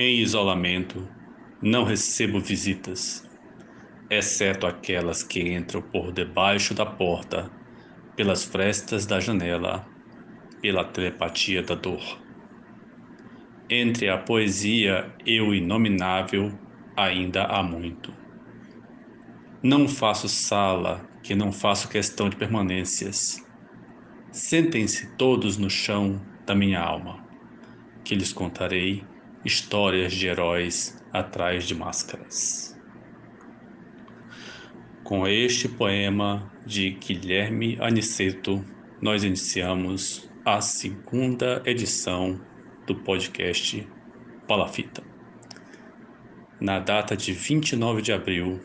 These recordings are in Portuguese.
Em isolamento, não recebo visitas, exceto aquelas que entram por debaixo da porta, pelas frestas da janela, pela telepatia da dor. Entre a poesia e o inominável, ainda há muito. Não faço sala, que não faço questão de permanências. Sentem-se todos no chão da minha alma, que lhes contarei histórias de heróis atrás de máscaras. Com este poema de Guilherme Aniceto, nós iniciamos a segunda edição do podcast Palafita. Na data de 29 de abril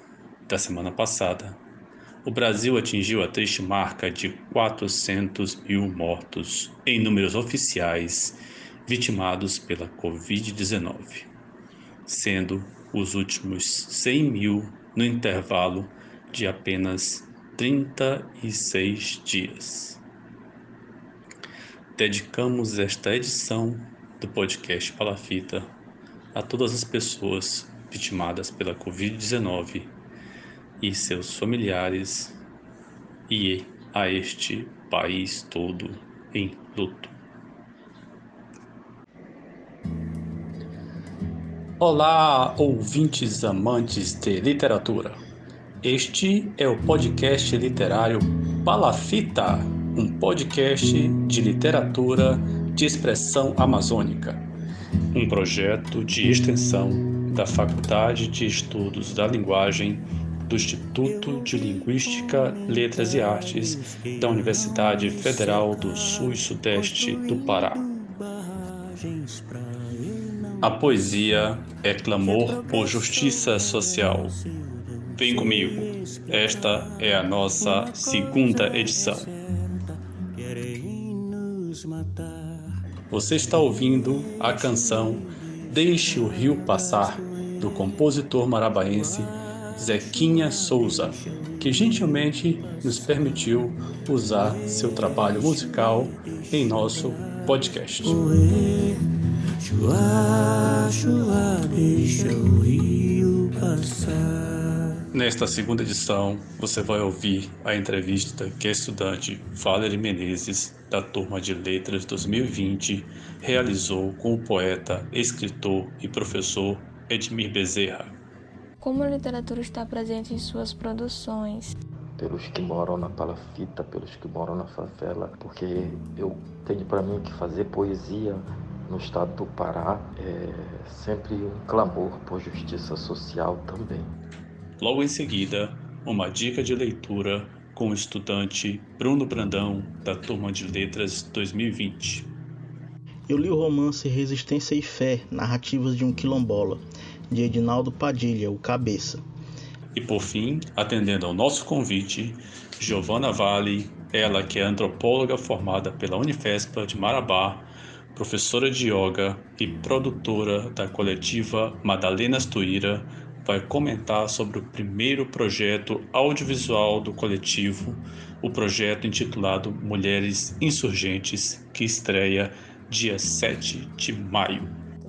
da semana passada, o Brasil atingiu a triste marca de 400 mil mortos em números oficiais vitimados pela Covid-19, sendo os últimos 100 mil no intervalo de apenas 36 dias. Dedicamos esta edição do podcast Palafita a todas as pessoas vitimadas pela Covid-19 e seus familiares e a este país todo em luto. Olá, ouvintes amantes de literatura. Este é o podcast literário Palafita, um podcast de literatura de expressão amazônica, um projeto de extensão da Faculdade de Estudos da Linguagem do Instituto de Linguística, Letras e Artes da Universidade Federal do Sul e Sudeste do Pará. A poesia é clamor por justiça social. Vem comigo, esta é a nossa segunda edição. Você está ouvindo a canção Deixe o Rio Passar, do compositor marabaense Zequinha Souza, que gentilmente nos permitiu usar seu trabalho musical em nosso podcast. Chua, chua, deixa o rio passar. Nesta segunda edição, você vai ouvir a entrevista que a estudante Valerie Menezes, da turma de Letras 2020, realizou com o poeta, escritor e professor Edmir Bezerra. Como a literatura está presente em suas produções? pelos que moram na palafita, pelos que moram na favela, porque eu tenho para mim que fazer poesia no estado do Pará é sempre um clamor por justiça social também. Logo em seguida, uma dica de leitura com o estudante Bruno Brandão, da turma de Letras 2020. Eu li o romance Resistência e Fé, Narrativas de um Quilombola, de Edinaldo Padilha, o Cabeça. E por fim, atendendo ao nosso convite, Giovana Vale, ela que é antropóloga formada pela Unifespa de Marabá, professora de yoga e produtora da coletiva Madalenas Tuíra, vai comentar sobre o primeiro projeto audiovisual do coletivo, o projeto intitulado Mulheres Insurgentes, que estreia dia 7 de maio.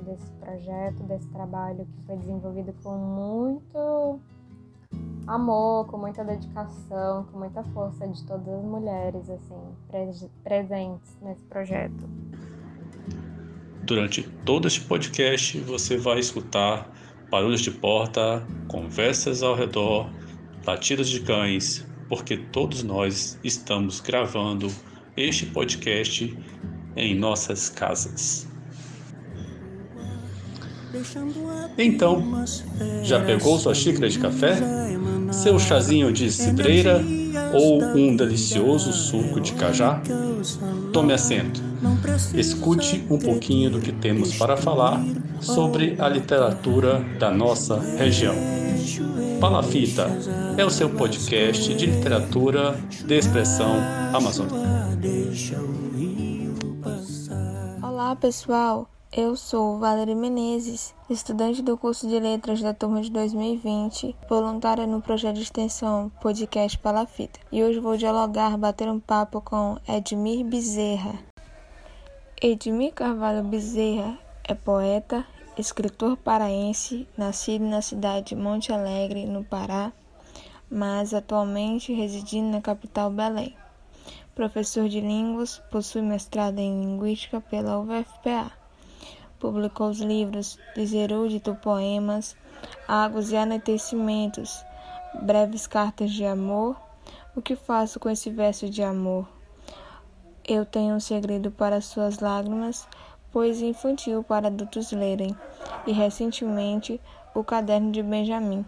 Desse projeto, desse trabalho que foi desenvolvido com muito amor, com muita dedicação, com muita força de todas as mulheres assim presentes nesse projeto. Durante todo este podcast, você vai escutar barulhos de porta, conversas ao redor, latidos de cães, porque todos nós estamos gravando este podcast em nossas casas. Então, já pegou sua xícara de café? Seu chazinho de cidreira ou um delicioso suco de cajá? Tome assento. Escute um pouquinho do que temos para falar sobre a literatura da nossa região. Palafita é o seu podcast de literatura de expressão amazônica. Olá, pessoal. Eu sou Valerie Menezes, estudante do curso de Letras da turma de 2020, voluntária no projeto de extensão Podcast Palafita. E hoje vou dialogar, bater um papo com Edmir Bezerra. Edmir Carvalho Bezerra é poeta, escritor paraense, nascido na cidade de Monte Alegre, no Pará, mas atualmente residindo na capital Belém. Professor de línguas, possui mestrado em linguística pela UFPA. Publicou os livros Deserúdito Poemas, Águas e Anoitecimentos, Breves Cartas de Amor. O que faço com esse verso de amor? Eu tenho um segredo para suas lágrimas, poesia infantil para adultos lerem, e recentemente o caderno de Benjamin.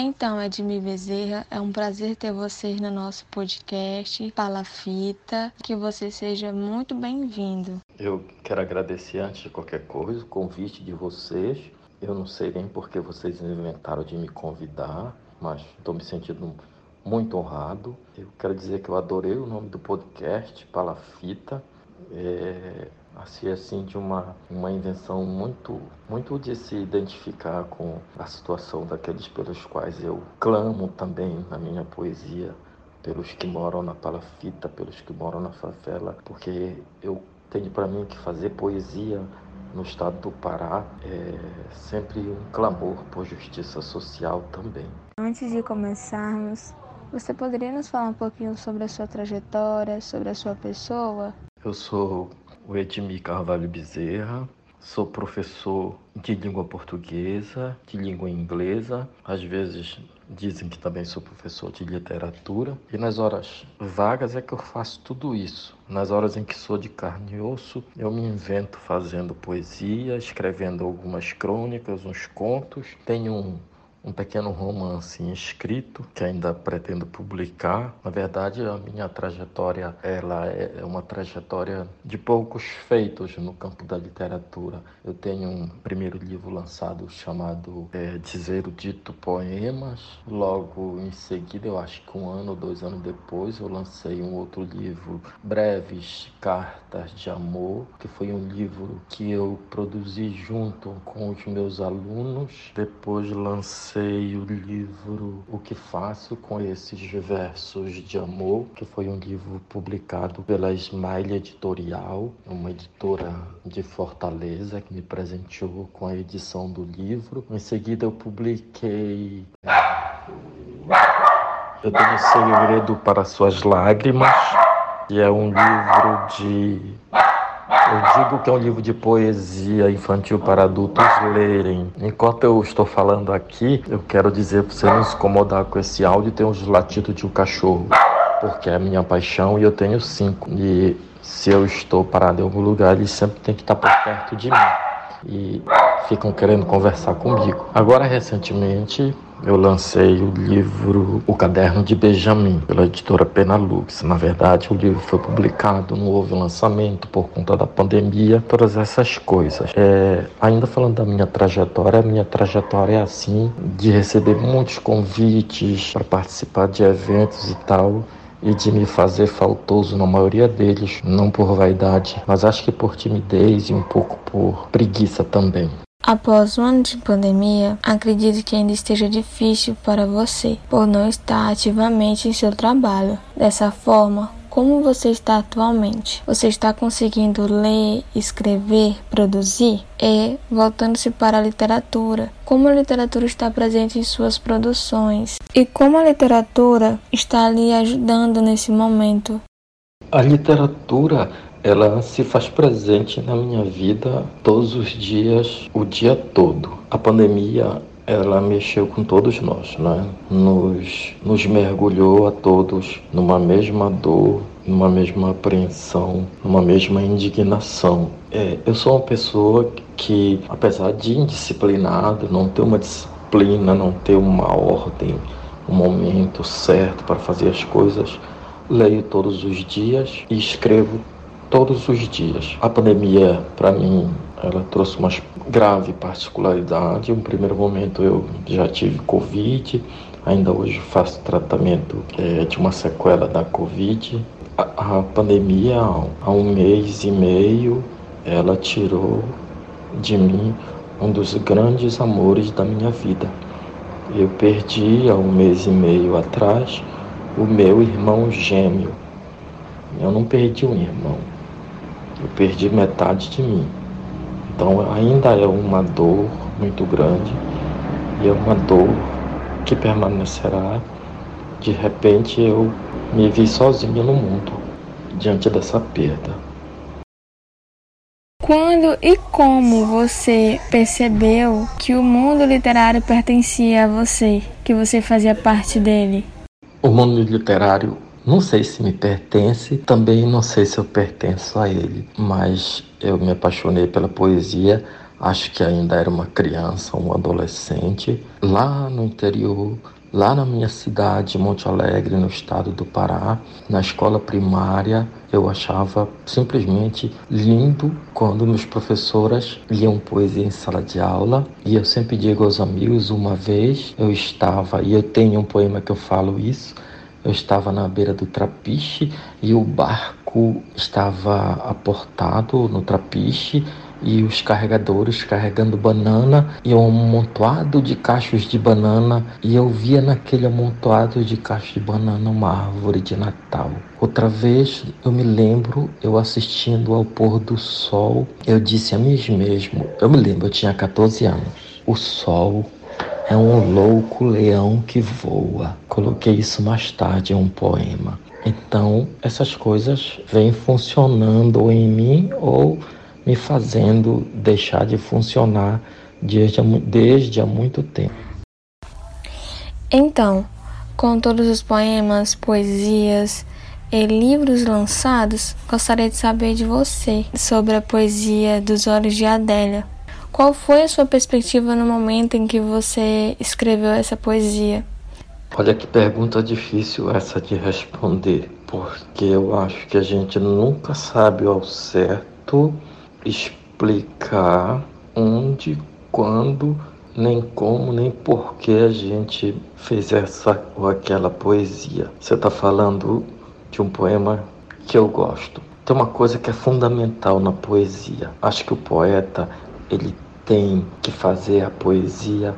Então, Edmir Bezerra, é um prazer ter você no nosso podcast Palafita. Que você seja muito bem-vindo. Eu quero agradecer antes de qualquer coisa o convite de vocês. Eu não sei nem por que vocês inventaram de me convidar, mas estou me sentindo muito honrado. Eu quero dizer que eu adorei o nome do podcast, Palafita. É, assim, assim de uma, uma invenção muito, muito de se identificar com a situação daqueles pelos quais eu clamo também na minha poesia, pelos que moram na palafita, pelos que moram na favela, porque eu tenho para mim que fazer poesia no estado do Pará é sempre um clamor por justiça social também. Antes de começarmos, você poderia nos falar um pouquinho sobre a sua trajetória, sobre a sua pessoa? Eu sou o Edmir Carvalho Bezerra, sou professor de língua portuguesa, de língua inglesa, às vezes dizem que também sou professor de literatura, e nas horas vagas é que eu faço tudo isso. Nas horas em que sou de carne e osso, eu me invento fazendo poesia, escrevendo algumas crônicas, uns contos. Tenho um um pequeno romance escrito que ainda pretendo publicar. Na verdade, a minha trajetória ela é uma trajetória de poucos feitos no campo da literatura. Eu tenho um primeiro livro lançado chamado é, Dizer o Dito Poemas. Logo em seguida, eu acho que um ano ou dois anos depois, eu lancei um outro livro, Breves Cartas de Amor, que foi um livro que eu produzi junto com os meus alunos. Depois lancei lancei o livro O que Faço com esses versos de amor, que foi um livro publicado pela Smile Editorial, uma editora de Fortaleza que me presenteou com a edição do livro. Em seguida eu publiquei Eu tenho segredo para suas lágrimas, que é um livro de eu digo que é um livro de poesia infantil para adultos lerem. Enquanto eu estou falando aqui, eu quero dizer para você não se incomodar com esse áudio, tem os latidos de um cachorro, porque é a minha paixão e eu tenho cinco. E se eu estou parado em algum lugar, eles sempre têm que estar por perto de mim. E ficam querendo conversar comigo. Agora, recentemente, eu lancei o livro O Caderno de Benjamin, pela editora Penalux. Na verdade, o livro foi publicado, não houve lançamento por conta da pandemia, todas essas coisas. É, ainda falando da minha trajetória, a minha trajetória é assim, de receber muitos convites para participar de eventos e tal e de me fazer faltoso na maioria deles, não por vaidade, mas acho que por timidez e um pouco por preguiça também. Após um ano de pandemia, acredito que ainda esteja difícil para você, por não estar ativamente em seu trabalho. Dessa forma, como você está atualmente? Você está conseguindo ler, escrever, produzir? E, voltando-se para a literatura, como a literatura está presente em suas produções? E como a literatura está lhe ajudando nesse momento? A literatura ela se faz presente na minha vida todos os dias, o dia todo. A pandemia ela mexeu com todos nós, né? Nos, nos mergulhou a todos numa mesma dor, numa mesma apreensão, numa mesma indignação. É, eu sou uma pessoa que, apesar de indisciplinado, não ter uma disciplina, não ter uma ordem, um momento certo para fazer as coisas, leio todos os dias e escrevo todos os dias. A pandemia, para mim, ela trouxe uma grave particularidade. No primeiro momento eu já tive Covid, ainda hoje faço tratamento é, de uma sequela da Covid. A, a pandemia, há um mês e meio, ela tirou de mim um dos grandes amores da minha vida. Eu perdi há um mês e meio atrás o meu irmão gêmeo. Eu não perdi um irmão, eu perdi metade de mim. Então ainda é uma dor muito grande e é uma dor que permanecerá. De repente eu me vi sozinho no mundo diante dessa perda. Quando e como você percebeu que o mundo literário pertencia a você, que você fazia parte dele? O mundo literário não sei se me pertence, também não sei se eu pertenço a ele, mas eu me apaixonei pela poesia, acho que ainda era uma criança, um adolescente, lá no interior, lá na minha cidade, Monte Alegre, no estado do Pará, na escola primária, eu achava simplesmente lindo quando meus professoras liam poesia em sala de aula. E eu sempre digo aos amigos, uma vez eu estava, e eu tenho um poema que eu falo isso, eu estava na beira do trapiche e o barco estava aportado no trapiche e os carregadores carregando banana e um amontoado de cachos de banana e eu via naquele amontoado de cachos de banana uma árvore de Natal. Outra vez eu me lembro eu assistindo ao pôr do sol, eu disse a mim mesmo, eu me lembro, eu tinha 14 anos. O sol é um louco leão que voa. Coloquei isso mais tarde em um poema. Então, essas coisas vêm funcionando em mim ou me fazendo deixar de funcionar desde, desde há muito tempo. Então, com todos os poemas, poesias e livros lançados, gostaria de saber de você sobre a poesia dos Olhos de Adélia. Qual foi a sua perspectiva no momento em que você escreveu essa poesia? Olha que pergunta difícil essa de responder, porque eu acho que a gente nunca sabe ao certo explicar onde, quando, nem como, nem por que a gente fez essa ou aquela poesia. Você está falando de um poema que eu gosto. Tem uma coisa que é fundamental na poesia. Acho que o poeta ele tem que fazer a poesia,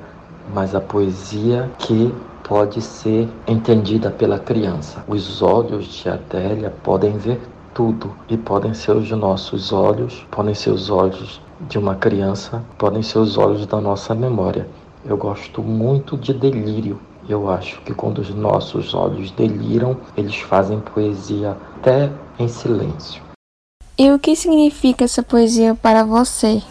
mas a poesia que pode ser entendida pela criança. Os olhos de Adélia podem ver tudo e podem ser os nossos olhos, podem ser os olhos de uma criança, podem ser os olhos da nossa memória. Eu gosto muito de delírio. Eu acho que quando os nossos olhos deliram, eles fazem poesia até em silêncio. E o que significa essa poesia para você?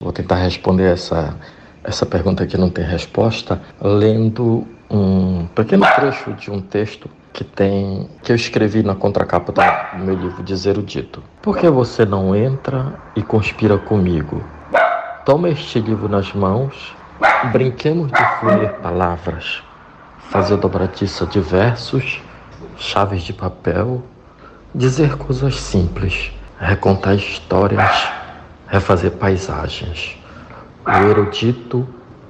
Vou tentar responder essa, essa pergunta que não tem resposta, lendo um pequeno trecho de um texto que tem que eu escrevi na contracapa do meu livro Dizer o Dito. Por que você não entra e conspira comigo? Toma este livro nas mãos, brinquemos de fluir palavras, fazer dobradiça de versos, chaves de papel, dizer coisas simples, recontar histórias refazer paisagens. O erudito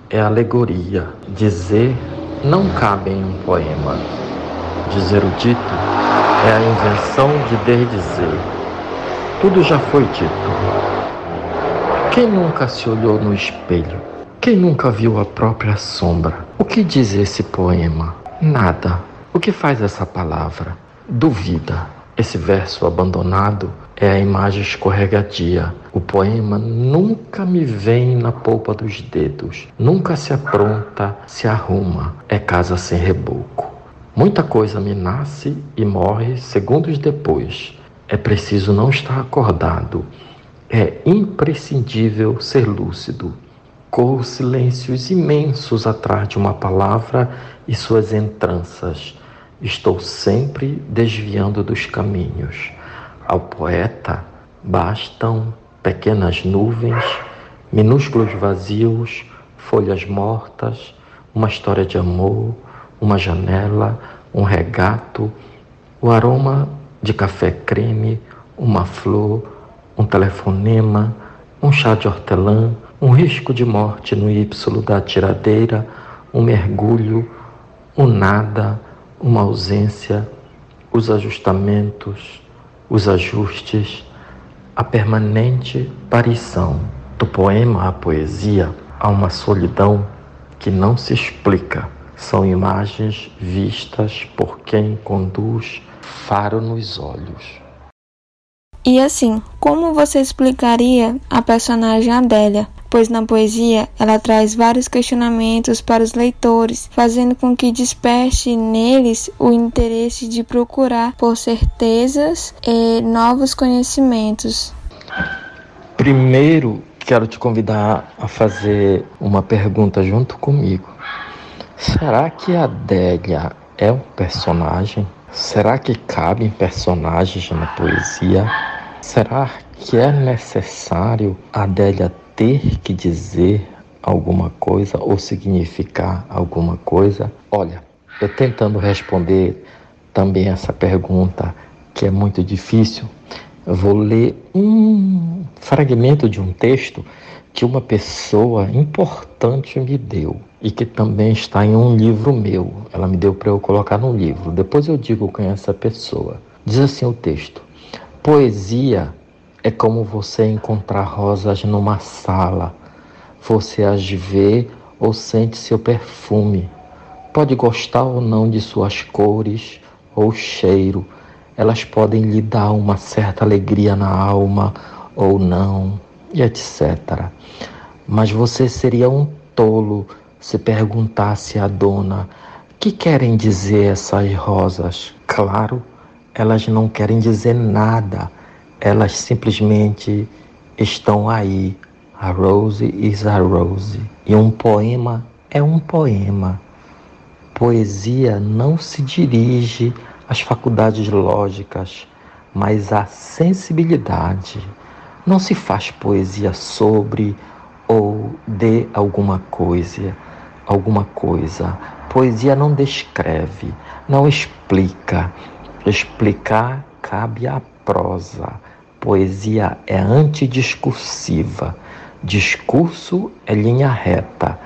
é alegoria. Dizer não cabe em um poema. Dizer o dito é a invenção de desdizer. Tudo já foi dito. Quem nunca se olhou no espelho? Quem nunca viu a própria sombra? O que diz esse poema? Nada. O que faz essa palavra? Duvida. Esse verso abandonado é a imagem escorregadia. O poema nunca me vem na polpa dos dedos, nunca se apronta, se arruma, é casa sem reboco. Muita coisa me nasce e morre segundos depois. É preciso não estar acordado. É imprescindível ser lúcido. Corro silêncios imensos atrás de uma palavra e suas entranças Estou sempre desviando dos caminhos. Ao poeta bastam pequenas nuvens, minúsculos vazios, folhas mortas, uma história de amor, uma janela, um regato, o aroma de café creme, uma flor, um telefonema, um chá de hortelã, um risco de morte no Y da tiradeira, um mergulho, um nada, uma ausência, os ajustamentos, os ajustes, a permanente parição. Do poema à poesia há uma solidão que não se explica. São imagens vistas por quem conduz faro nos olhos. E assim, como você explicaria a personagem Adélia? Pois na poesia ela traz vários questionamentos para os leitores, fazendo com que desperte neles o interesse de procurar por certezas e novos conhecimentos. Primeiro, quero te convidar a fazer uma pergunta junto comigo. Será que a Adélia é um personagem? Será que cabem personagens na poesia? Será que é necessário Adélia ter que dizer alguma coisa ou significar alguma coisa? Olha, eu tentando responder também essa pergunta, que é muito difícil, vou ler um fragmento de um texto que uma pessoa importante me deu e que também está em um livro meu. Ela me deu para eu colocar num livro. Depois eu digo quem é essa pessoa. Diz assim o texto: Poesia é como você encontrar rosas numa sala. Você as vê ou sente seu perfume. Pode gostar ou não de suas cores ou cheiro. Elas podem lhe dar uma certa alegria na alma ou não, e etc. Mas você seria um tolo se perguntasse à dona: que querem dizer essas rosas? Claro, elas não querem dizer nada, elas simplesmente estão aí. A rose is a rose. E um poema é um poema. Poesia não se dirige às faculdades lógicas, mas à sensibilidade. Não se faz poesia sobre ou de alguma coisa alguma coisa. Poesia não descreve, não explica. Explicar cabe à prosa. Poesia é antidiscursiva. Discurso é linha reta.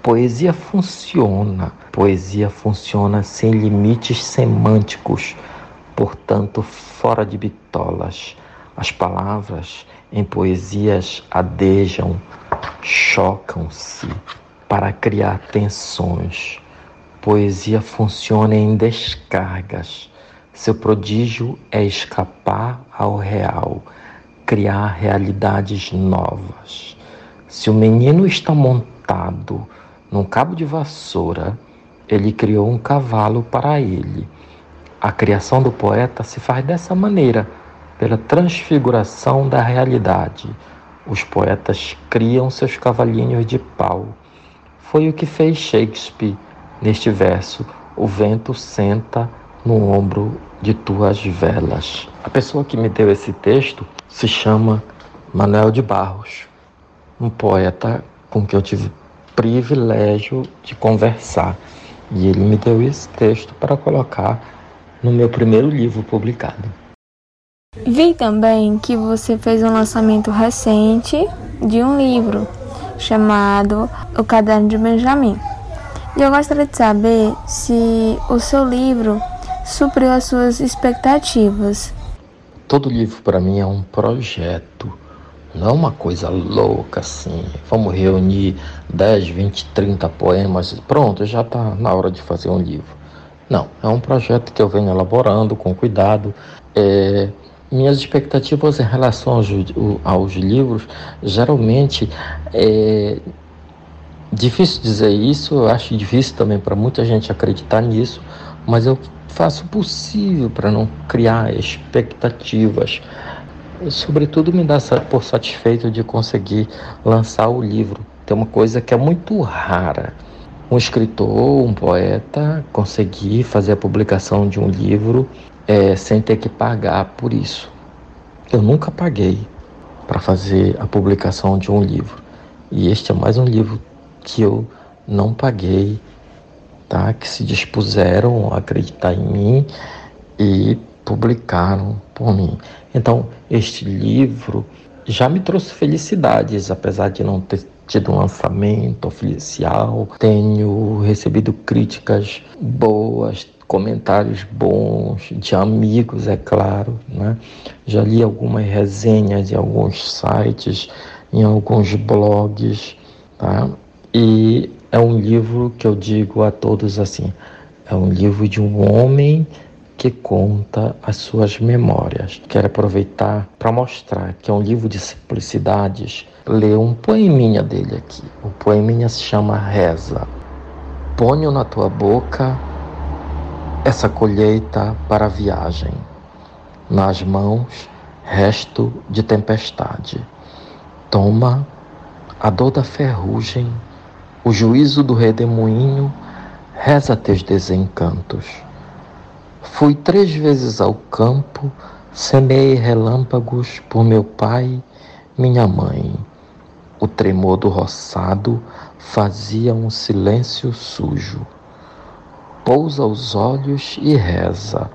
Poesia funciona. Poesia funciona sem limites semânticos, portanto, fora de bitolas. As palavras em poesias adejam, chocam-se, para criar tensões. Poesia funciona em descargas. Seu prodígio é escapar ao real, criar realidades novas. Se o menino está montado num cabo de vassoura, ele criou um cavalo para ele. A criação do poeta se faz dessa maneira, pela transfiguração da realidade. Os poetas criam seus cavalinhos de pau foi o que fez Shakespeare neste verso: O vento senta no ombro de tuas velas. A pessoa que me deu esse texto se chama Manuel de Barros, um poeta com quem eu tive privilégio de conversar. E ele me deu esse texto para colocar no meu primeiro livro publicado. Vi também que você fez um lançamento recente de um livro chamado O Caderno de Benjamin. E eu gostaria de saber se o seu livro supriu as suas expectativas. Todo livro para mim é um projeto, não é uma coisa louca assim. Vamos reunir 10, 20, 30 poemas, pronto, já está na hora de fazer um livro. Não, é um projeto que eu venho elaborando com cuidado. É, minhas expectativas em relação aos, aos livros, geralmente, é difícil dizer isso, eu acho difícil também para muita gente acreditar nisso, mas eu faço o possível para não criar expectativas. Sobretudo me dá por satisfeito de conseguir lançar o livro. Tem uma coisa que é muito rara. Um escritor, um poeta conseguir fazer a publicação de um livro é, sem ter que pagar por isso. Eu nunca paguei para fazer a publicação de um livro. E este é mais um livro que eu não paguei, tá? Que se dispuseram a acreditar em mim e publicaram por mim. Então, este livro já me trouxe felicidades, apesar de não ter tido um lançamento oficial. Tenho recebido críticas boas, comentários bons, de amigos, é claro. Né? Já li algumas resenhas em alguns sites, em alguns blogs, tá? E é um livro que eu digo a todos assim: é um livro de um homem que conta as suas memórias. Quero aproveitar para mostrar que é um livro de simplicidades. Ler um poeminha dele aqui. O poeminha se chama Reza. Ponho na tua boca essa colheita para a viagem. Nas mãos, resto de tempestade. Toma a dor da ferrugem, o juízo do redemoinho, reza teus desencantos. Fui três vezes ao campo, semeei relâmpagos por meu pai, minha mãe. O tremor do roçado fazia um silêncio sujo. Pousa os olhos e reza,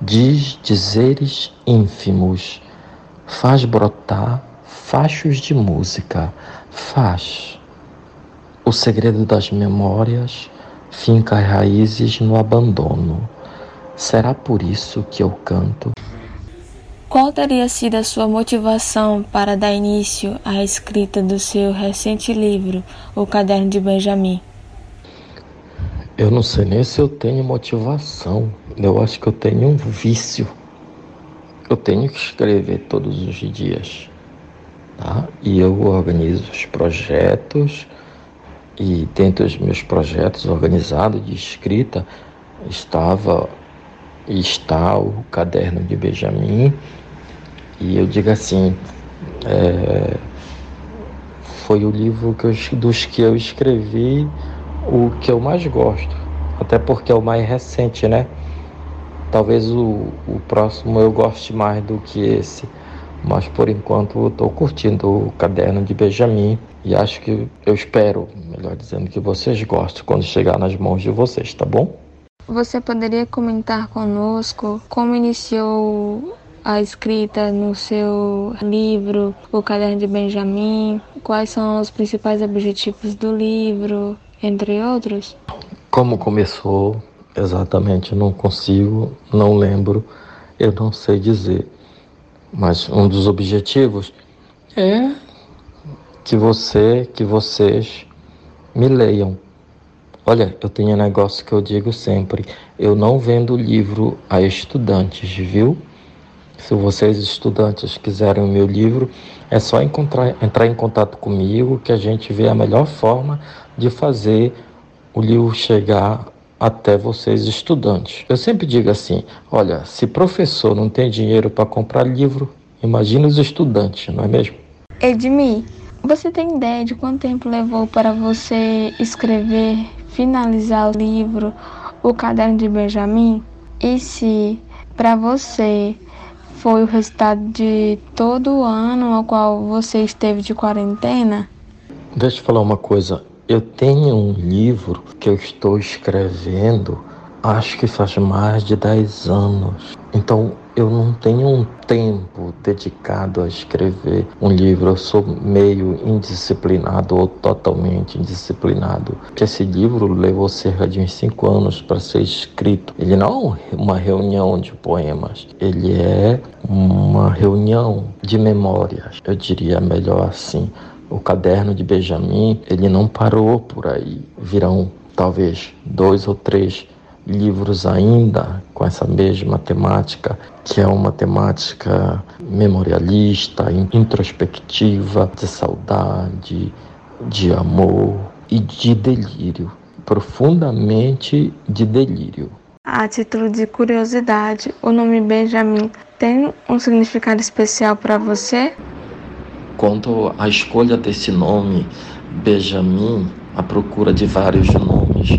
diz dizeres ínfimos, faz brotar fachos de música, faz. O segredo das memórias finca raízes no abandono. Será por isso que eu canto? Qual teria sido a sua motivação para dar início à escrita do seu recente livro, O Caderno de Benjamin? Eu não sei nem se eu tenho motivação. Eu acho que eu tenho um vício. Eu tenho que escrever todos os dias. Tá? E eu organizo os projetos e dentro dos meus projetos organizados de escrita estava e está o caderno de Benjamin e eu digo assim é, foi o livro que eu, dos que eu escrevi o que eu mais gosto até porque é o mais recente né talvez o, o próximo eu goste mais do que esse mas por enquanto eu estou curtindo o caderno de Benjamin e acho que eu espero, melhor dizendo, que vocês gostem quando chegar nas mãos de vocês, tá bom? Você poderia comentar conosco como iniciou a escrita no seu livro, O Caderno de Benjamin? Quais são os principais objetivos do livro, entre outros? Como começou exatamente, não consigo, não lembro, eu não sei dizer. Mas um dos objetivos é que você, que vocês me leiam. Olha, eu tenho um negócio que eu digo sempre: eu não vendo livro a estudantes, viu? Se vocês, estudantes, quiserem o meu livro, é só encontrar, entrar em contato comigo que a gente vê a melhor forma de fazer o livro chegar até vocês estudantes. Eu sempre digo assim: olha, se professor não tem dinheiro para comprar livro, imagine os estudantes, não é mesmo? Edmi, você tem ideia de quanto tempo levou para você escrever, finalizar o livro O Caderno de Benjamin? E se para você foi o resultado de todo o ano ao qual você esteve de quarentena? Deixa eu falar uma coisa. Eu tenho um livro que eu estou escrevendo, acho que faz mais de 10 anos. Então eu não tenho um tempo dedicado a escrever um livro. Eu sou meio indisciplinado ou totalmente indisciplinado. Porque esse livro levou cerca de uns cinco anos para ser escrito. Ele não é uma reunião de poemas. Ele é uma reunião de memórias. Eu diria melhor assim o caderno de Benjamin, ele não parou por aí. Virão talvez dois ou três livros ainda com essa mesma temática, que é uma temática memorialista, introspectiva, de saudade, de amor e de delírio, profundamente de delírio. A título de curiosidade, o nome Benjamin tem um significado especial para você? Quanto à escolha desse nome, Benjamin, a procura de vários nomes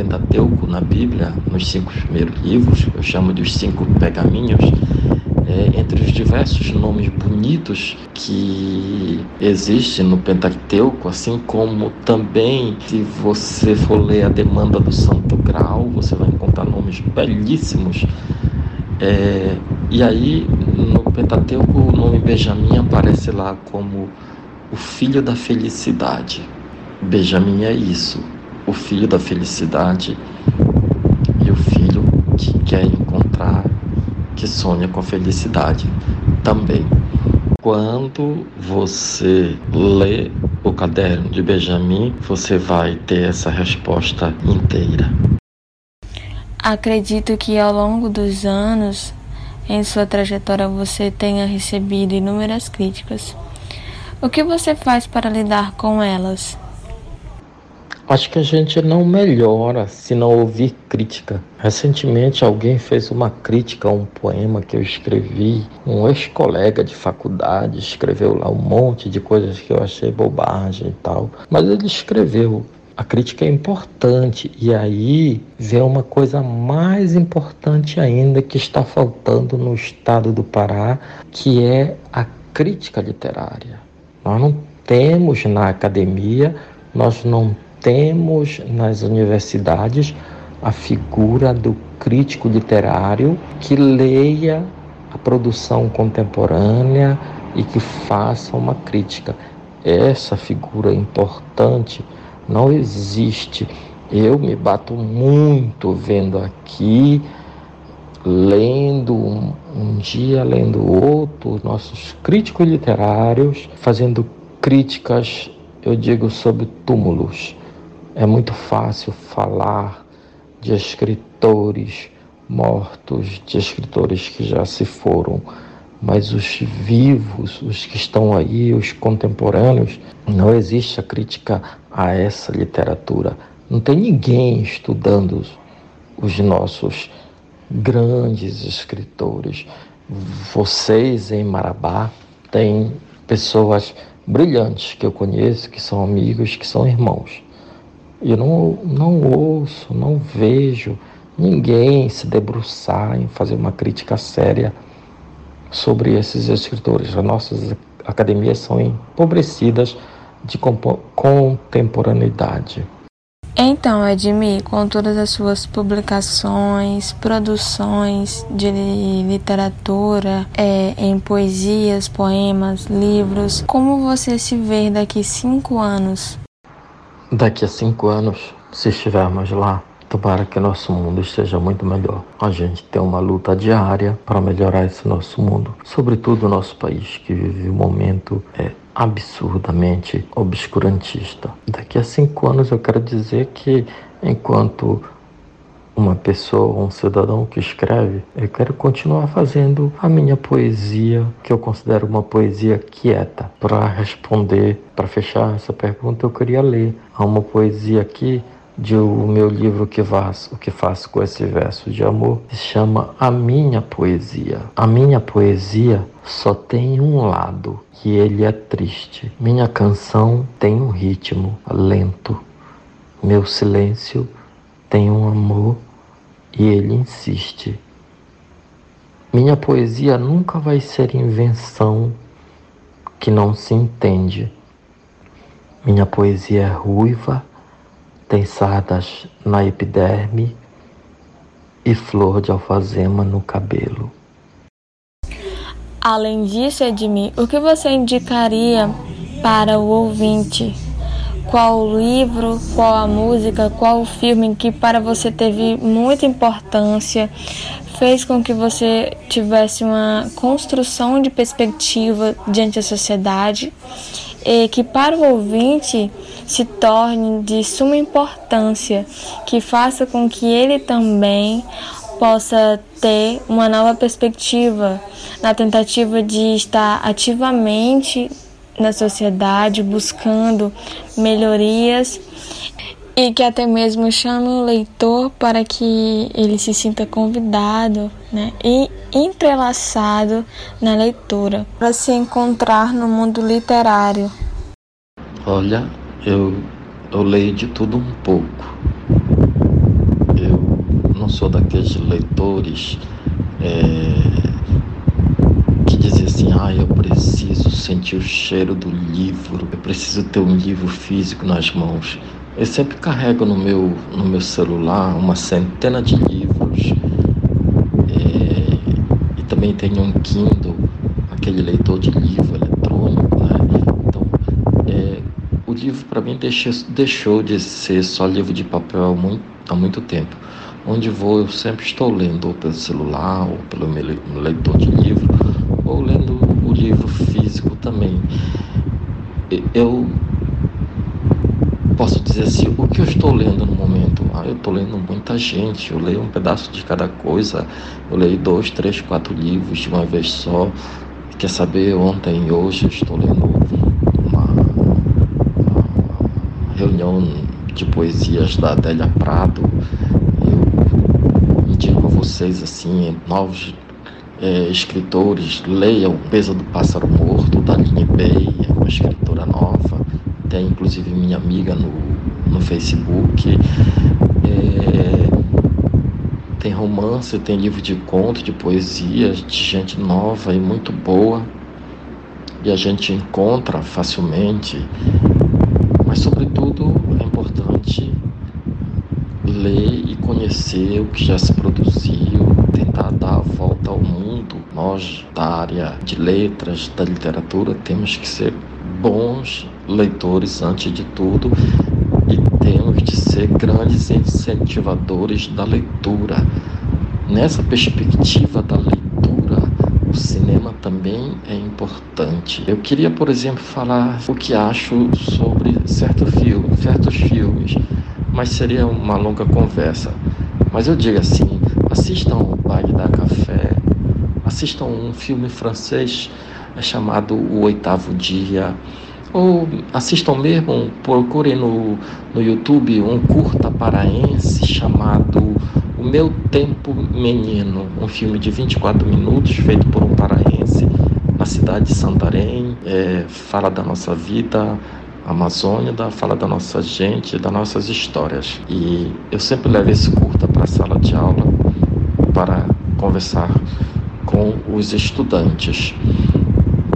Pentateuco, na Bíblia, nos cinco primeiros livros, eu chamo de os cinco pergaminhos, é, entre os diversos nomes bonitos que existem no Pentateuco, assim como também, se você for ler a demanda do Santo Grau, você vai encontrar nomes belíssimos. É, e aí, no Pentateuco, o nome Benjamim aparece lá como o filho da felicidade. Benjamim é isso, o filho da felicidade e o filho que quer encontrar, que sonha com a felicidade também. Quando você lê o caderno de Benjamin, você vai ter essa resposta inteira. Acredito que ao longo dos anos, em sua trajetória, você tenha recebido inúmeras críticas. O que você faz para lidar com elas? Acho que a gente não melhora se não ouvir crítica. Recentemente alguém fez uma crítica a um poema que eu escrevi. Um ex-colega de faculdade escreveu lá um monte de coisas que eu achei bobagem e tal. Mas ele escreveu. A crítica é importante e aí vem uma coisa mais importante ainda que está faltando no estado do Pará, que é a crítica literária. Nós não temos na academia, nós não temos nas universidades a figura do crítico literário que leia a produção contemporânea e que faça uma crítica. Essa figura importante não existe. Eu me bato muito vendo aqui, lendo um, um dia, lendo outro, nossos críticos literários fazendo críticas, eu digo, sobre túmulos é muito fácil falar de escritores mortos, de escritores que já se foram, mas os vivos, os que estão aí, os contemporâneos, não existe a crítica a essa literatura. Não tem ninguém estudando os nossos grandes escritores. Vocês em Marabá têm pessoas brilhantes que eu conheço, que são amigos, que são irmãos. Eu não, não ouço, não vejo ninguém se debruçar em fazer uma crítica séria sobre esses escritores. As nossas academias são empobrecidas de contemporaneidade. Então, Edmir, com todas as suas publicações, produções de literatura, é, em poesias, poemas, livros, como você se vê daqui cinco anos? Daqui a cinco anos, se estivermos lá, tomara que nosso mundo esteja muito melhor. A gente tem uma luta diária para melhorar esse nosso mundo, sobretudo o nosso país, que vive um momento é, absurdamente obscurantista. Daqui a cinco anos, eu quero dizer que, enquanto uma pessoa, um cidadão que escreve, eu quero continuar fazendo a minha poesia, que eu considero uma poesia quieta. Para responder, para fechar essa pergunta, eu queria ler uma poesia aqui de o meu livro que faço, o que faço com esse verso de amor, se chama A Minha Poesia. A minha poesia só tem um lado e ele é triste. Minha canção tem um ritmo lento. Meu silêncio tem um amor e ele insiste. Minha poesia nunca vai ser invenção que não se entende. Minha poesia é ruiva, tem sardas na epiderme e flor de alfazema no cabelo. Além disso, Edmir, o que você indicaria para o ouvinte qual o livro, qual a música, qual o filme que para você teve muita importância, fez com que você tivesse uma construção de perspectiva diante da sociedade e que para o ouvinte se torne de suma importância, que faça com que ele também possa ter uma nova perspectiva na tentativa de estar ativamente na sociedade, buscando melhorias e que até mesmo chame o leitor para que ele se sinta convidado né, e entrelaçado na leitura, para se encontrar no mundo literário. Olha, eu, eu leio de tudo um pouco. Eu não sou daqueles leitores é, dizia assim: ah, eu preciso sentir o cheiro do livro, eu preciso ter um livro físico nas mãos. Eu sempre carrego no meu, no meu celular uma centena de livros é, e também tenho um Kindle, aquele leitor de livro eletrônico. Né? Então, é, o livro para mim deixou, deixou de ser só livro de papel há muito, há muito tempo. Onde vou, eu sempre estou lendo, ou pelo celular, ou pelo meu leitor de livro, ou lendo o livro físico também. Eu posso dizer assim, o que eu estou lendo no momento? Ah, eu estou lendo muita gente, eu leio um pedaço de cada coisa, eu leio dois, três, quatro livros de uma vez só. Quer saber, ontem e hoje eu estou lendo uma, uma reunião de poesias da Adélia Prado. Eu indico a vocês assim, novos é, escritores, leiam Peso do Pássaro Morto, da Aline Bey, é uma escritora nova, tem inclusive minha amiga no, no Facebook. É, tem romance, tem livro de conto, de poesia, de gente nova e muito boa. E a gente encontra facilmente. Mas, sobretudo, é importante ler e conhecer o que já se produziu, tentar dar a volta. Nós, da área de letras, da literatura, temos que ser bons leitores antes de tudo e temos de ser grandes incentivadores da leitura. Nessa perspectiva da leitura, o cinema também é importante. Eu queria, por exemplo, falar o que acho sobre certo filme, certos filmes, mas seria uma longa conversa. Mas eu digo assim, assistam o Bagdá Café, assistam um filme francês chamado O Oitavo Dia, ou assistam mesmo, procurem no, no YouTube um curta paraense chamado O Meu Tempo Menino, um filme de 24 minutos feito por um paraense na cidade de Santarém, é, fala da nossa vida, Amazônia, da, fala da nossa gente, das nossas histórias. E eu sempre levo esse curta para a sala de aula para conversar com os estudantes.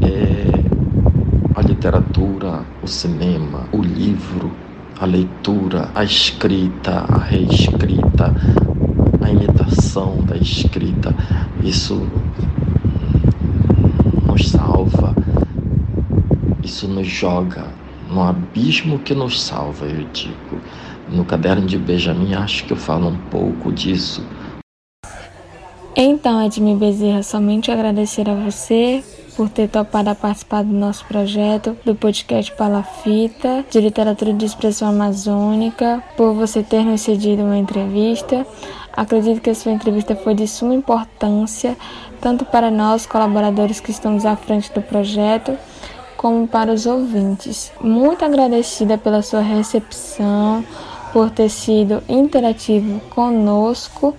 É, a literatura, o cinema, o livro, a leitura, a escrita, a reescrita, a imitação da escrita, isso nos salva, isso nos joga no abismo que nos salva, eu digo. No caderno de Benjamin, acho que eu falo um pouco disso. Então, Edmir Bezerra, somente agradecer a você por ter topado participar do nosso projeto do podcast Palafita, de literatura de expressão amazônica, por você ter nos cedido uma entrevista. Acredito que a sua entrevista foi de suma importância, tanto para nós, colaboradores que estamos à frente do projeto, como para os ouvintes. Muito agradecida pela sua recepção, por ter sido interativo conosco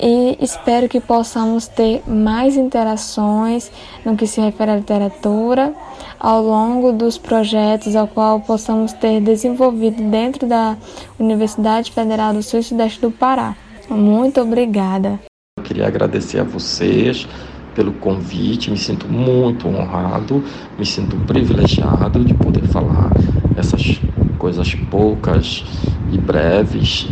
e espero que possamos ter mais interações no que se refere à literatura ao longo dos projetos ao qual possamos ter desenvolvido dentro da Universidade Federal do Sul e Sudeste do Pará. Muito obrigada. Eu queria agradecer a vocês pelo convite, me sinto muito honrado, me sinto privilegiado de poder falar essas coisas poucas e breves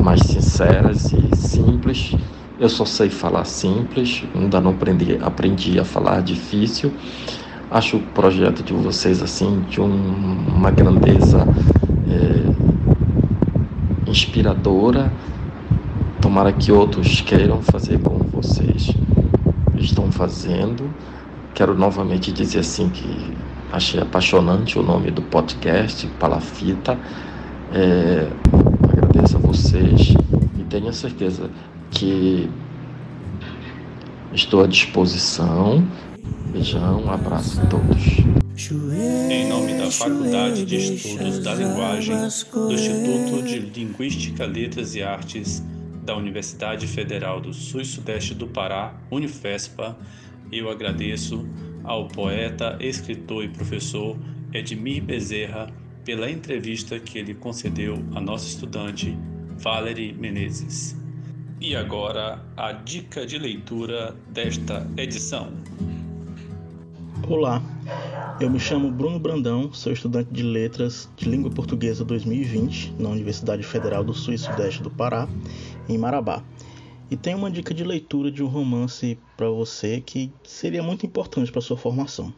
mais sinceras e simples. Eu só sei falar simples, ainda não aprendi, aprendi a falar difícil. Acho o projeto de vocês assim de um, uma grandeza é, inspiradora. Tomara que outros queiram fazer como vocês estão fazendo. Quero novamente dizer assim que achei apaixonante o nome do podcast, Palafita. É, agradeço a vocês e tenho certeza que estou à disposição. Beijão, um abraço a todos. Em nome da Faculdade de Estudos da Linguagem do Instituto de Linguística, Letras e Artes da Universidade Federal do Sul e Sudeste do Pará, Unifespa, eu agradeço ao poeta, escritor e professor Edmir Bezerra pela entrevista que ele concedeu à nossa estudante Valerie Menezes. E agora a dica de leitura desta edição. Olá, eu me chamo Bruno Brandão, sou estudante de Letras de Língua Portuguesa 2020 na Universidade Federal do Sul e Sudeste do Pará, em Marabá. E tenho uma dica de leitura de um romance para você que seria muito importante para sua formação.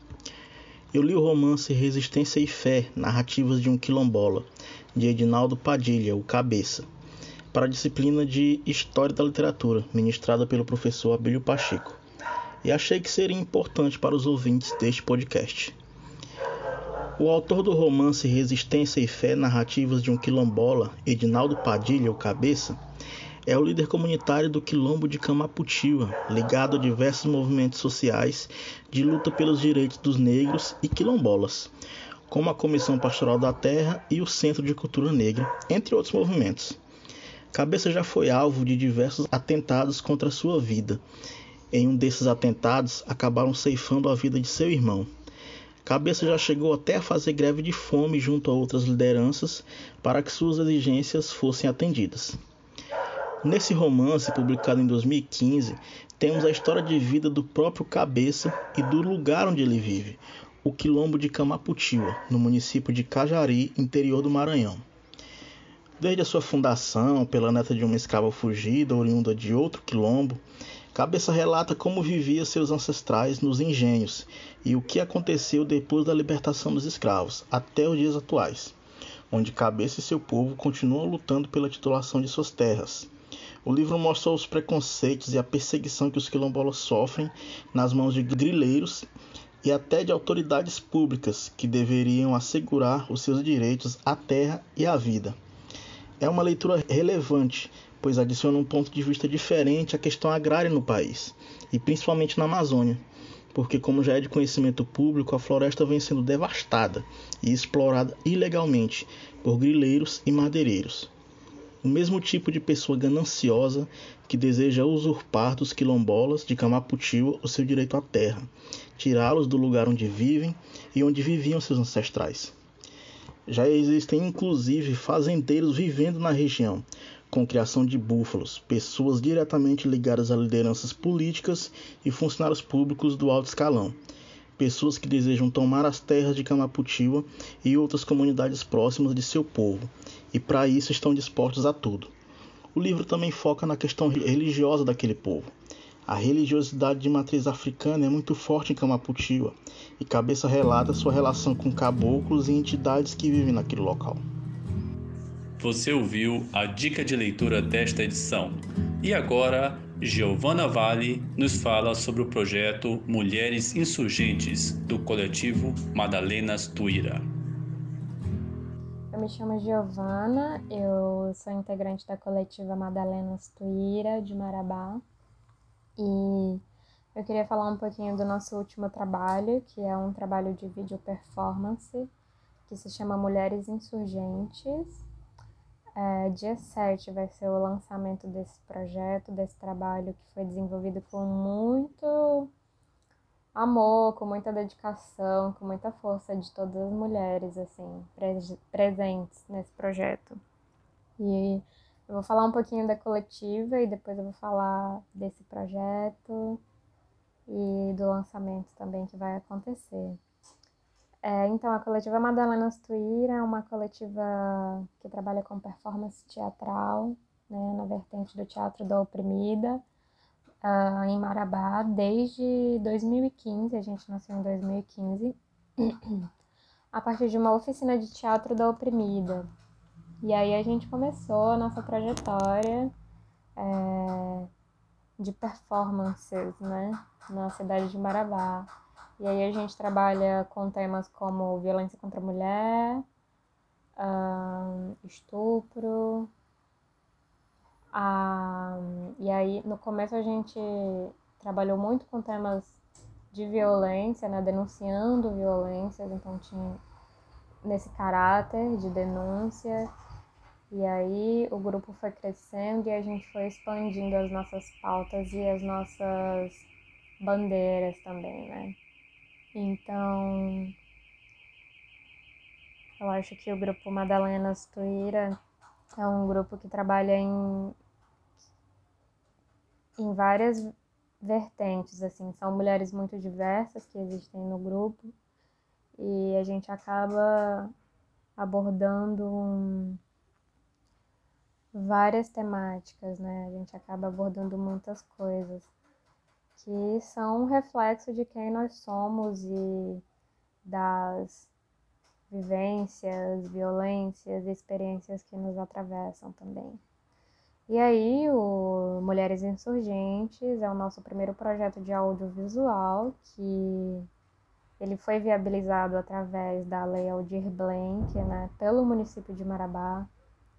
Eu li o romance Resistência e Fé, Narrativas de um Quilombola, de Edinaldo Padilha, o Cabeça, para a disciplina de História da Literatura, ministrada pelo professor Abílio Pacheco. E achei que seria importante para os ouvintes deste podcast. O autor do romance Resistência e Fé Narrativas de um Quilombola, Edinaldo Padilha, o Cabeça, é o líder comunitário do Quilombo de Camaputiwa, ligado a diversos movimentos sociais de luta pelos direitos dos negros e quilombolas, como a Comissão Pastoral da Terra e o Centro de Cultura Negra, entre outros movimentos. Cabeça já foi alvo de diversos atentados contra sua vida. Em um desses atentados, acabaram ceifando a vida de seu irmão. Cabeça já chegou até a fazer greve de fome junto a outras lideranças para que suas exigências fossem atendidas. Nesse romance, publicado em 2015, temos a história de vida do próprio Cabeça e do lugar onde ele vive, o Quilombo de Camaputiwa, no município de Cajari, interior do Maranhão. Desde a sua fundação, pela neta de uma escrava fugida, oriunda de outro quilombo, Cabeça relata como vivia seus ancestrais nos engenhos e o que aconteceu depois da libertação dos escravos, até os dias atuais, onde Cabeça e seu povo continuam lutando pela titulação de suas terras. O livro mostra os preconceitos e a perseguição que os quilombolas sofrem nas mãos de grileiros e até de autoridades públicas que deveriam assegurar os seus direitos à terra e à vida. É uma leitura relevante, pois adiciona um ponto de vista diferente à questão agrária no país, e principalmente na Amazônia, porque, como já é de conhecimento público, a floresta vem sendo devastada e explorada ilegalmente por grileiros e madeireiros o mesmo tipo de pessoa gananciosa que deseja usurpar dos quilombolas de Camaputiwa o seu direito à terra, tirá-los do lugar onde vivem e onde viviam seus ancestrais. Já existem inclusive fazendeiros vivendo na região, com criação de búfalos, pessoas diretamente ligadas a lideranças políticas e funcionários públicos do alto escalão, pessoas que desejam tomar as terras de Camaputiwa e outras comunidades próximas de seu povo, e para isso estão dispostos a tudo. O livro também foca na questão religiosa daquele povo. A religiosidade de matriz africana é muito forte em Camaputiwa, e Cabeça relata sua relação com caboclos e entidades que vivem naquele local. Você ouviu a dica de leitura desta edição. E agora Giovana Vale nos fala sobre o projeto Mulheres Insurgentes, do coletivo Madalenas Tuíra. Eu me chamo Giovana, eu sou integrante da coletiva Madalenas Tuíra, de Marabá, e eu queria falar um pouquinho do nosso último trabalho, que é um trabalho de vídeo performance, que se chama Mulheres Insurgentes, é, dia 7 vai ser o lançamento desse projeto, desse trabalho que foi desenvolvido com muito amor, com muita dedicação, com muita força de todas as mulheres, assim, presentes nesse projeto. E eu vou falar um pouquinho da coletiva e depois eu vou falar desse projeto e do lançamento também que vai acontecer. É, então, a coletiva Madalena Tuíra é uma coletiva que trabalha com performance teatral, né, na vertente do Teatro da Oprimida, uh, em Marabá, desde 2015, a gente nasceu em 2015, a partir de uma oficina de teatro da Oprimida. E aí a gente começou a nossa trajetória é, de performances, né, na cidade de Marabá. E aí a gente trabalha com temas como violência contra a mulher, estupro. e aí no começo a gente trabalhou muito com temas de violência, né, denunciando violências, então tinha nesse caráter de denúncia. E aí o grupo foi crescendo e a gente foi expandindo as nossas pautas e as nossas bandeiras também, né? Então, eu acho que o grupo Madalenas Tuíra é um grupo que trabalha em, em várias vertentes, assim, são mulheres muito diversas que existem no grupo e a gente acaba abordando um, várias temáticas, né? A gente acaba abordando muitas coisas que são um reflexo de quem nós somos e das vivências, violências, experiências que nos atravessam também. E aí, o Mulheres Insurgentes é o nosso primeiro projeto de audiovisual que ele foi viabilizado através da Lei Aldir Blanc, né, pelo município de Marabá.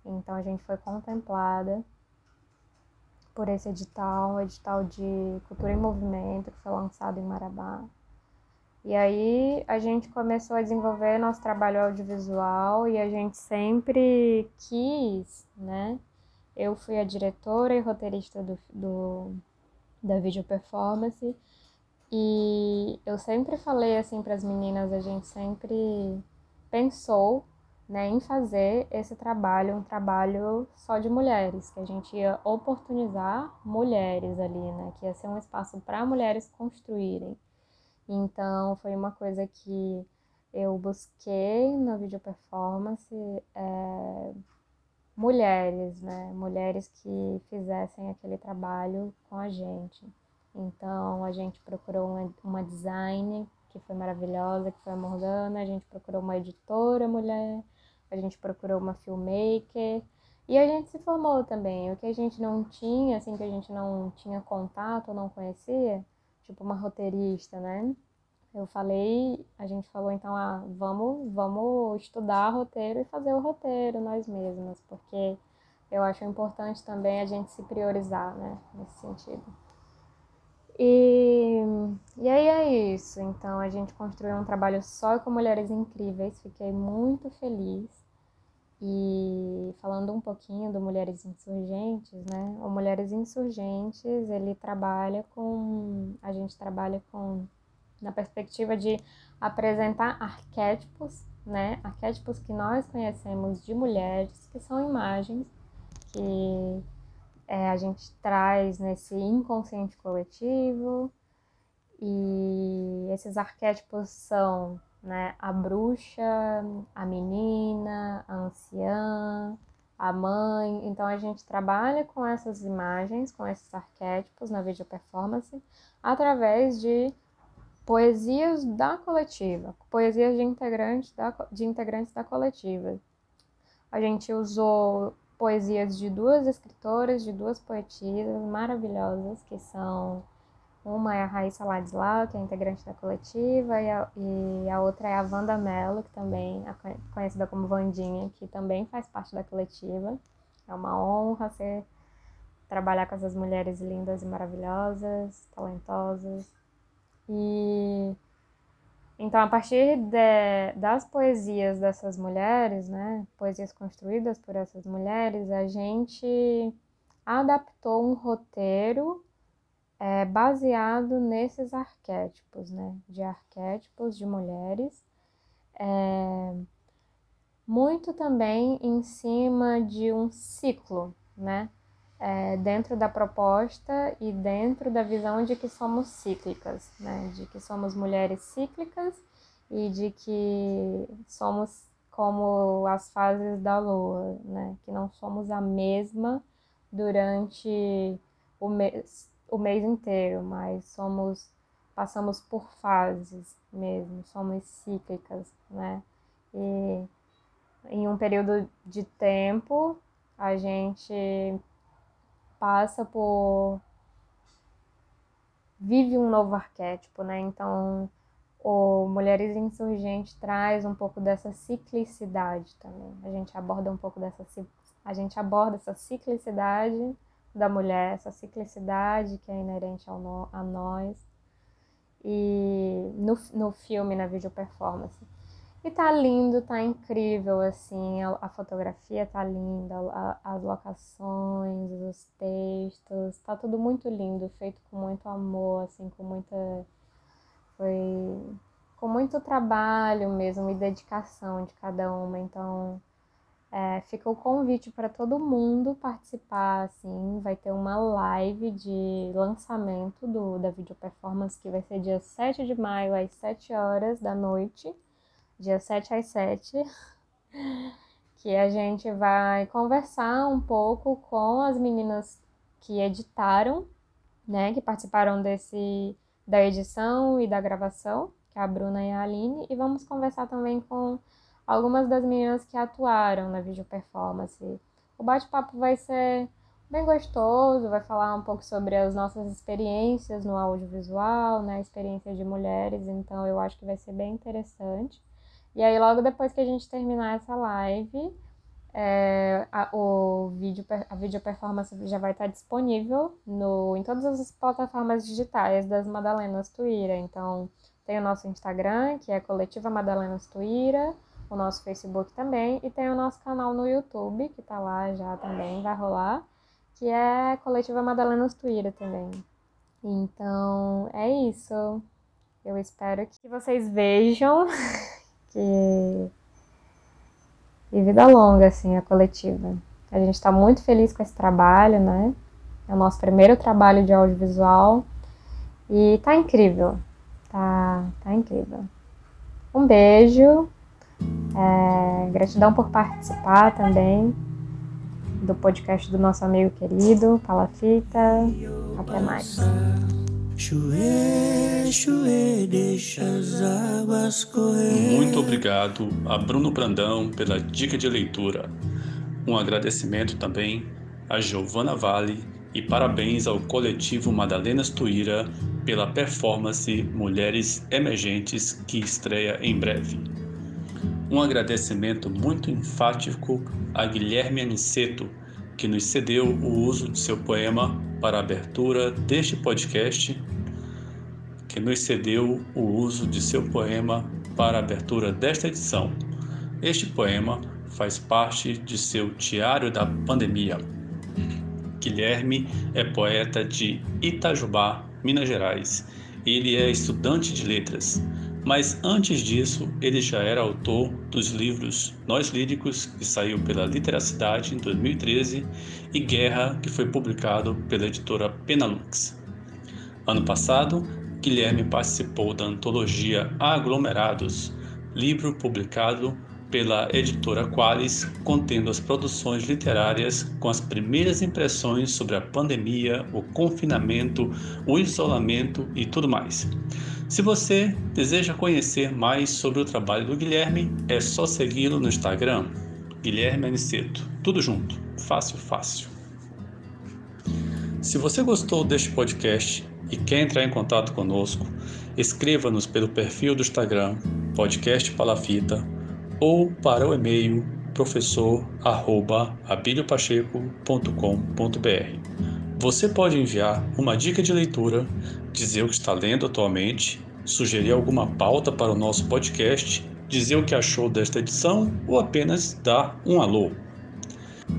Então a gente foi contemplada por esse edital, edital de Cultura em Movimento, que foi lançado em Marabá. E aí a gente começou a desenvolver nosso trabalho audiovisual e a gente sempre quis, né? Eu fui a diretora e roteirista do, do da video performance e eu sempre falei assim para as meninas, a gente sempre pensou né, em fazer esse trabalho, um trabalho só de mulheres, que a gente ia oportunizar mulheres ali, né, que ia ser um espaço para mulheres construírem. Então, foi uma coisa que eu busquei na video performance é, mulheres, né? Mulheres que fizessem aquele trabalho com a gente. Então, a gente procurou uma, uma design que foi maravilhosa, que foi a Morgana, a gente procurou uma editora mulher, a gente procurou uma filmmaker e a gente se formou também. O que a gente não tinha, assim, que a gente não tinha contato ou não conhecia, tipo uma roteirista, né? Eu falei, a gente falou então, ah, vamos, vamos estudar roteiro e fazer o roteiro nós mesmas, porque eu acho importante também a gente se priorizar, né, nesse sentido. E, e aí é isso. Então a gente construiu um trabalho só com mulheres incríveis. Fiquei muito feliz. E falando um pouquinho do Mulheres Insurgentes, né? O Mulheres Insurgentes, ele trabalha com. A gente trabalha com. Na perspectiva de apresentar arquétipos, né? Arquétipos que nós conhecemos de mulheres, que são imagens que é, a gente traz nesse inconsciente coletivo. E esses arquétipos são né, a bruxa, a menina, a anciã, a mãe. Então a gente trabalha com essas imagens, com esses arquétipos na video performance através de poesias da coletiva, poesias de integrantes da, de integrantes da coletiva. A gente usou poesias de duas escritoras, de duas poetisas maravilhosas, que são uma é a Raíssa Ladislau, que é integrante da coletiva, e a, e a outra é a Wanda Mello, que também é conhecida como Vandinha, que também faz parte da coletiva. É uma honra ser trabalhar com essas mulheres lindas e maravilhosas, talentosas. E então, a partir de, das poesias dessas mulheres, né, poesias construídas por essas mulheres, a gente adaptou um roteiro é, baseado nesses arquétipos, né, de arquétipos de mulheres, é, muito também em cima de um ciclo, né, é, dentro da proposta e dentro da visão de que somos cíclicas, né? de que somos mulheres cíclicas e de que somos como as fases da lua, né? que não somos a mesma durante o mês, o mês inteiro, mas somos passamos por fases mesmo, somos cíclicas, né? E em um período de tempo a gente passa por vive um novo arquétipo, né? Então, o Mulheres Insurgentes traz um pouco dessa ciclicidade também. A gente aborda um pouco dessa a gente aborda essa ciclicidade da mulher, essa ciclicidade que é inerente ao no, a nós. E no, no filme, na video performance, e tá lindo, tá incrível, assim, a, a fotografia tá linda, a, as locações, os textos, tá tudo muito lindo, feito com muito amor, assim, com muita. Foi com muito trabalho mesmo e dedicação de cada uma. Então, é, fica o convite para todo mundo participar, assim, vai ter uma live de lançamento do, da video performance que vai ser dia 7 de maio às 7 horas da noite. Dia 7 às 7, que a gente vai conversar um pouco com as meninas que editaram, né, que participaram desse da edição e da gravação, que é a Bruna e a Aline, e vamos conversar também com algumas das meninas que atuaram na video performance. O bate-papo vai ser bem gostoso, vai falar um pouco sobre as nossas experiências no audiovisual, né, experiência de mulheres, então eu acho que vai ser bem interessante. E aí logo depois que a gente terminar essa live, é, a, o vídeo, a vídeo performance já vai estar disponível no, em todas as plataformas digitais das Madalenas Tuíra. Então, tem o nosso Instagram, que é Coletiva Madalenas Tuíra, o nosso Facebook também, e tem o nosso canal no YouTube, que tá lá já também, vai rolar, que é Coletiva Madalenas Tuíra também. Então, é isso. Eu espero que vocês vejam que e vida longa, assim, a coletiva. A gente está muito feliz com esse trabalho, né? É o nosso primeiro trabalho de audiovisual e tá incrível, tá, tá incrível. Um beijo, é, gratidão por participar também do podcast do nosso amigo querido, Palafita. Até mais. Muito obrigado a Bruno Brandão pela dica de leitura. Um agradecimento também a Giovana Vale e parabéns ao coletivo Madalenas Tuíra pela performance Mulheres Emergentes que estreia em breve. Um agradecimento muito enfático a Guilherme Aniceto, que nos cedeu o uso de seu poema para a abertura deste podcast que nos cedeu o uso de seu poema para a abertura desta edição. Este poema faz parte de seu Diário da Pandemia. Guilherme é poeta de Itajubá, Minas Gerais. Ele é estudante de letras, mas antes disso ele já era autor dos livros Nós Líricos, que saiu pela Literacidade em 2013, e Guerra, que foi publicado pela editora Penalux. Ano passado, Guilherme participou da antologia Aglomerados, livro publicado pela editora Qualis, contendo as produções literárias com as primeiras impressões sobre a pandemia, o confinamento, o isolamento e tudo mais. Se você deseja conhecer mais sobre o trabalho do Guilherme, é só segui-lo no Instagram, Guilherme Aniceto. Tudo junto, fácil, fácil. Se você gostou deste podcast, e quer entrar em contato conosco, escreva-nos pelo perfil do Instagram Podcast Palafita ou para o e-mail professor@abiliopacheco.com.br. Você pode enviar uma dica de leitura, dizer o que está lendo atualmente, sugerir alguma pauta para o nosso podcast, dizer o que achou desta edição ou apenas dar um alô.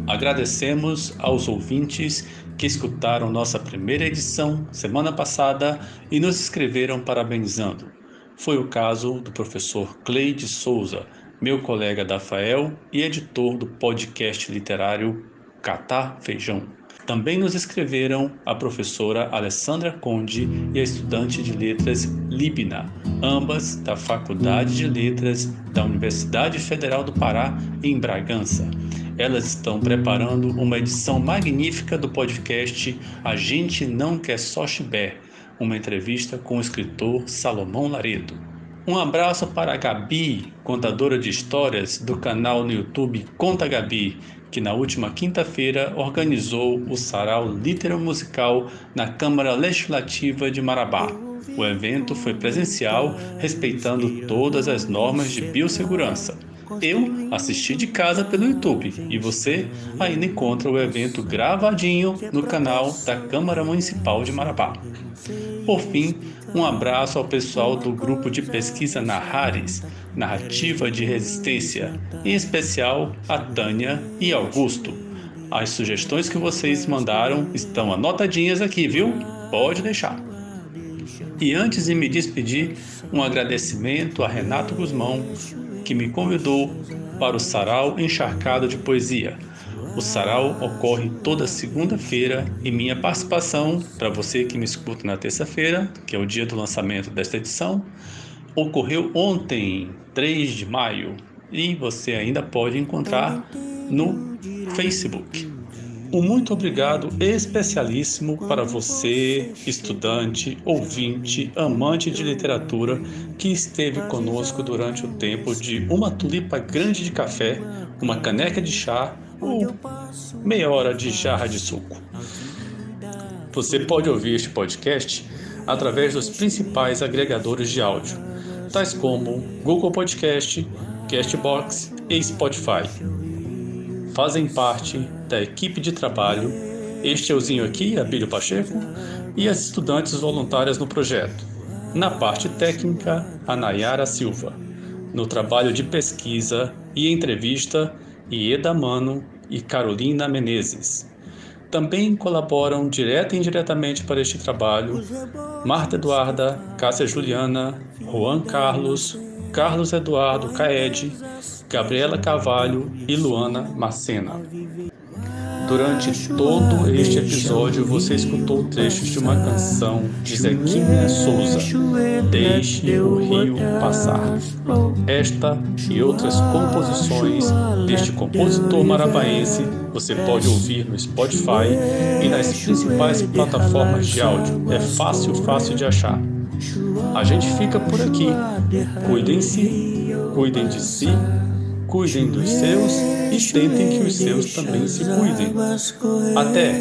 Agradecemos aos ouvintes que escutaram nossa primeira edição semana passada e nos escreveram parabenizando. Foi o caso do professor Cleide Souza, meu colega da FAEL e editor do podcast literário Catar Feijão. Também nos escreveram a professora Alessandra Conde e a estudante de letras Libna, ambas da Faculdade de Letras da Universidade Federal do Pará, em Bragança. Elas estão preparando uma edição magnífica do podcast A Gente Não Quer Só Chibé, uma entrevista com o escritor Salomão Laredo. Um abraço para a Gabi, contadora de histórias do canal no YouTube Conta Gabi, que na última quinta-feira organizou o sarau Litero Musical na Câmara Legislativa de Marabá. O evento foi presencial, respeitando todas as normas de biossegurança. Eu assisti de casa pelo YouTube e você ainda encontra o evento gravadinho no canal da Câmara Municipal de Marabá. Por fim, um abraço ao pessoal do grupo de pesquisa Narrares, Narrativa de Resistência, em especial a Tânia e Augusto. As sugestões que vocês mandaram estão anotadinhas aqui, viu? Pode deixar. E antes de me despedir, um agradecimento a Renato Guzmão, que me convidou para o Sarau Encharcado de Poesia. O sarau ocorre toda segunda-feira e minha participação, para você que me escuta na terça-feira, que é o dia do lançamento desta edição, ocorreu ontem, 3 de maio, e você ainda pode encontrar no Facebook. Um muito obrigado especialíssimo para você, estudante, ouvinte, amante de literatura, que esteve conosco durante o tempo de uma tulipa grande de café, uma caneca de chá, meia hora de jarra de suco. Você pode ouvir este podcast através dos principais agregadores de áudio, tais como Google Podcast, Castbox e Spotify. Fazem parte da equipe de trabalho este euzinho aqui, Abílio Pacheco, e as estudantes voluntárias no projeto. Na parte técnica, a Nayara Silva. No trabalho de pesquisa e entrevista, Ieda Mano e Carolina Menezes. Também colaboram direta e indiretamente para este trabalho Marta Eduarda, Cássia Juliana, Juan Carlos, Carlos Eduardo Caed, Gabriela Cavalho e Luana Macena. Durante todo este episódio, você escutou trechos de uma canção de Zequinha Souza, Deixe o Rio Passar. Esta e outras composições deste compositor marabaense você pode ouvir no Spotify e nas principais plataformas de áudio. É fácil, fácil de achar. A gente fica por aqui. Cuidem-se, cuidem de si cuidem dos seus e tentem que os seus também se cuidem. Até!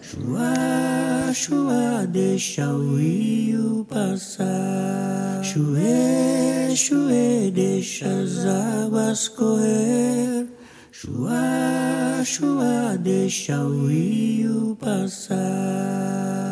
Chua, chua, deixa o rio passar. Chue, chue, deixa as águas correr. Chua, chua, deixa o rio passar.